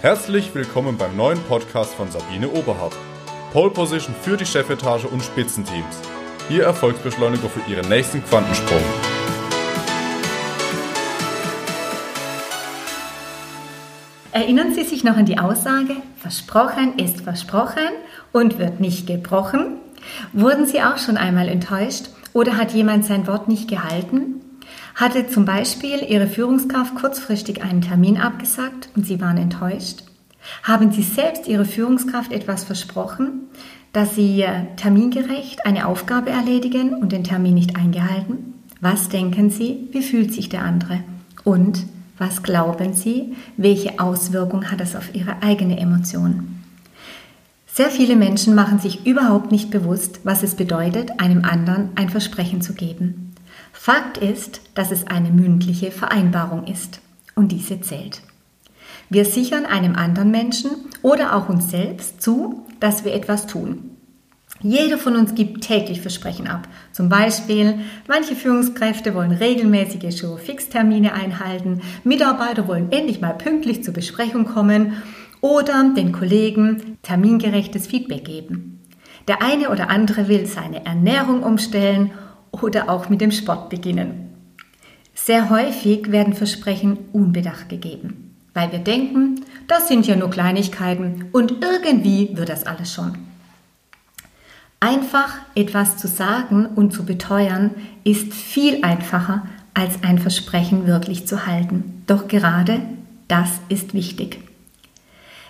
Herzlich willkommen beim neuen Podcast von Sabine Oberhardt. Pole Position für die Chefetage und Spitzenteams. Ihr Erfolgsbeschleuniger für Ihren nächsten Quantensprung. Erinnern Sie sich noch an die Aussage, versprochen ist versprochen und wird nicht gebrochen? Wurden Sie auch schon einmal enttäuscht oder hat jemand sein Wort nicht gehalten? Hatte zum Beispiel Ihre Führungskraft kurzfristig einen Termin abgesagt und Sie waren enttäuscht? Haben Sie selbst Ihre Führungskraft etwas versprochen, dass Sie äh, termingerecht eine Aufgabe erledigen und den Termin nicht eingehalten? Was denken Sie, wie fühlt sich der andere? Und was glauben Sie, welche Auswirkung hat es auf Ihre eigene Emotion? Sehr viele Menschen machen sich überhaupt nicht bewusst, was es bedeutet, einem anderen ein Versprechen zu geben. Fakt ist, dass es eine mündliche Vereinbarung ist und diese zählt. Wir sichern einem anderen Menschen oder auch uns selbst zu, dass wir etwas tun. Jeder von uns gibt täglich Versprechen ab. Zum Beispiel, manche Führungskräfte wollen regelmäßige Show-Fix-Termine einhalten, Mitarbeiter wollen endlich mal pünktlich zur Besprechung kommen oder den Kollegen termingerechtes Feedback geben. Der eine oder andere will seine Ernährung umstellen oder auch mit dem Sport beginnen. Sehr häufig werden Versprechen unbedacht gegeben, weil wir denken, das sind ja nur Kleinigkeiten und irgendwie wird das alles schon. Einfach etwas zu sagen und zu beteuern ist viel einfacher, als ein Versprechen wirklich zu halten. Doch gerade das ist wichtig.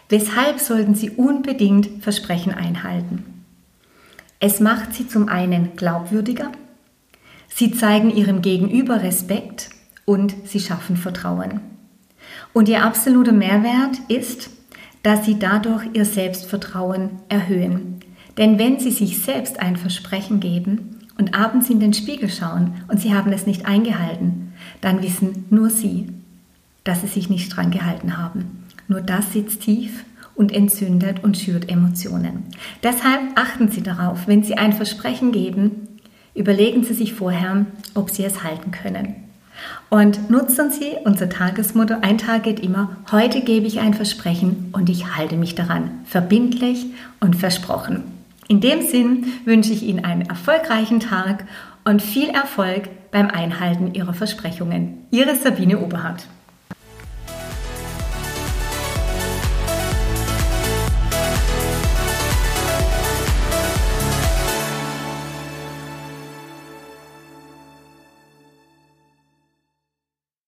Weshalb sollten Sie unbedingt Versprechen einhalten? Es macht Sie zum einen glaubwürdiger, Sie zeigen ihrem Gegenüber Respekt und sie schaffen Vertrauen. Und ihr absoluter Mehrwert ist, dass sie dadurch ihr Selbstvertrauen erhöhen. Denn wenn sie sich selbst ein Versprechen geben und abends in den Spiegel schauen und sie haben es nicht eingehalten, dann wissen nur sie, dass sie sich nicht dran gehalten haben. Nur das sitzt tief und entzündet und schürt Emotionen. Deshalb achten Sie darauf, wenn Sie ein Versprechen geben, Überlegen Sie sich vorher, ob Sie es halten können. Und nutzen Sie unser Tagesmotto, ein Tag geht immer, heute gebe ich ein Versprechen und ich halte mich daran, verbindlich und versprochen. In dem Sinn wünsche ich Ihnen einen erfolgreichen Tag und viel Erfolg beim Einhalten Ihrer Versprechungen. Ihre Sabine Oberhardt.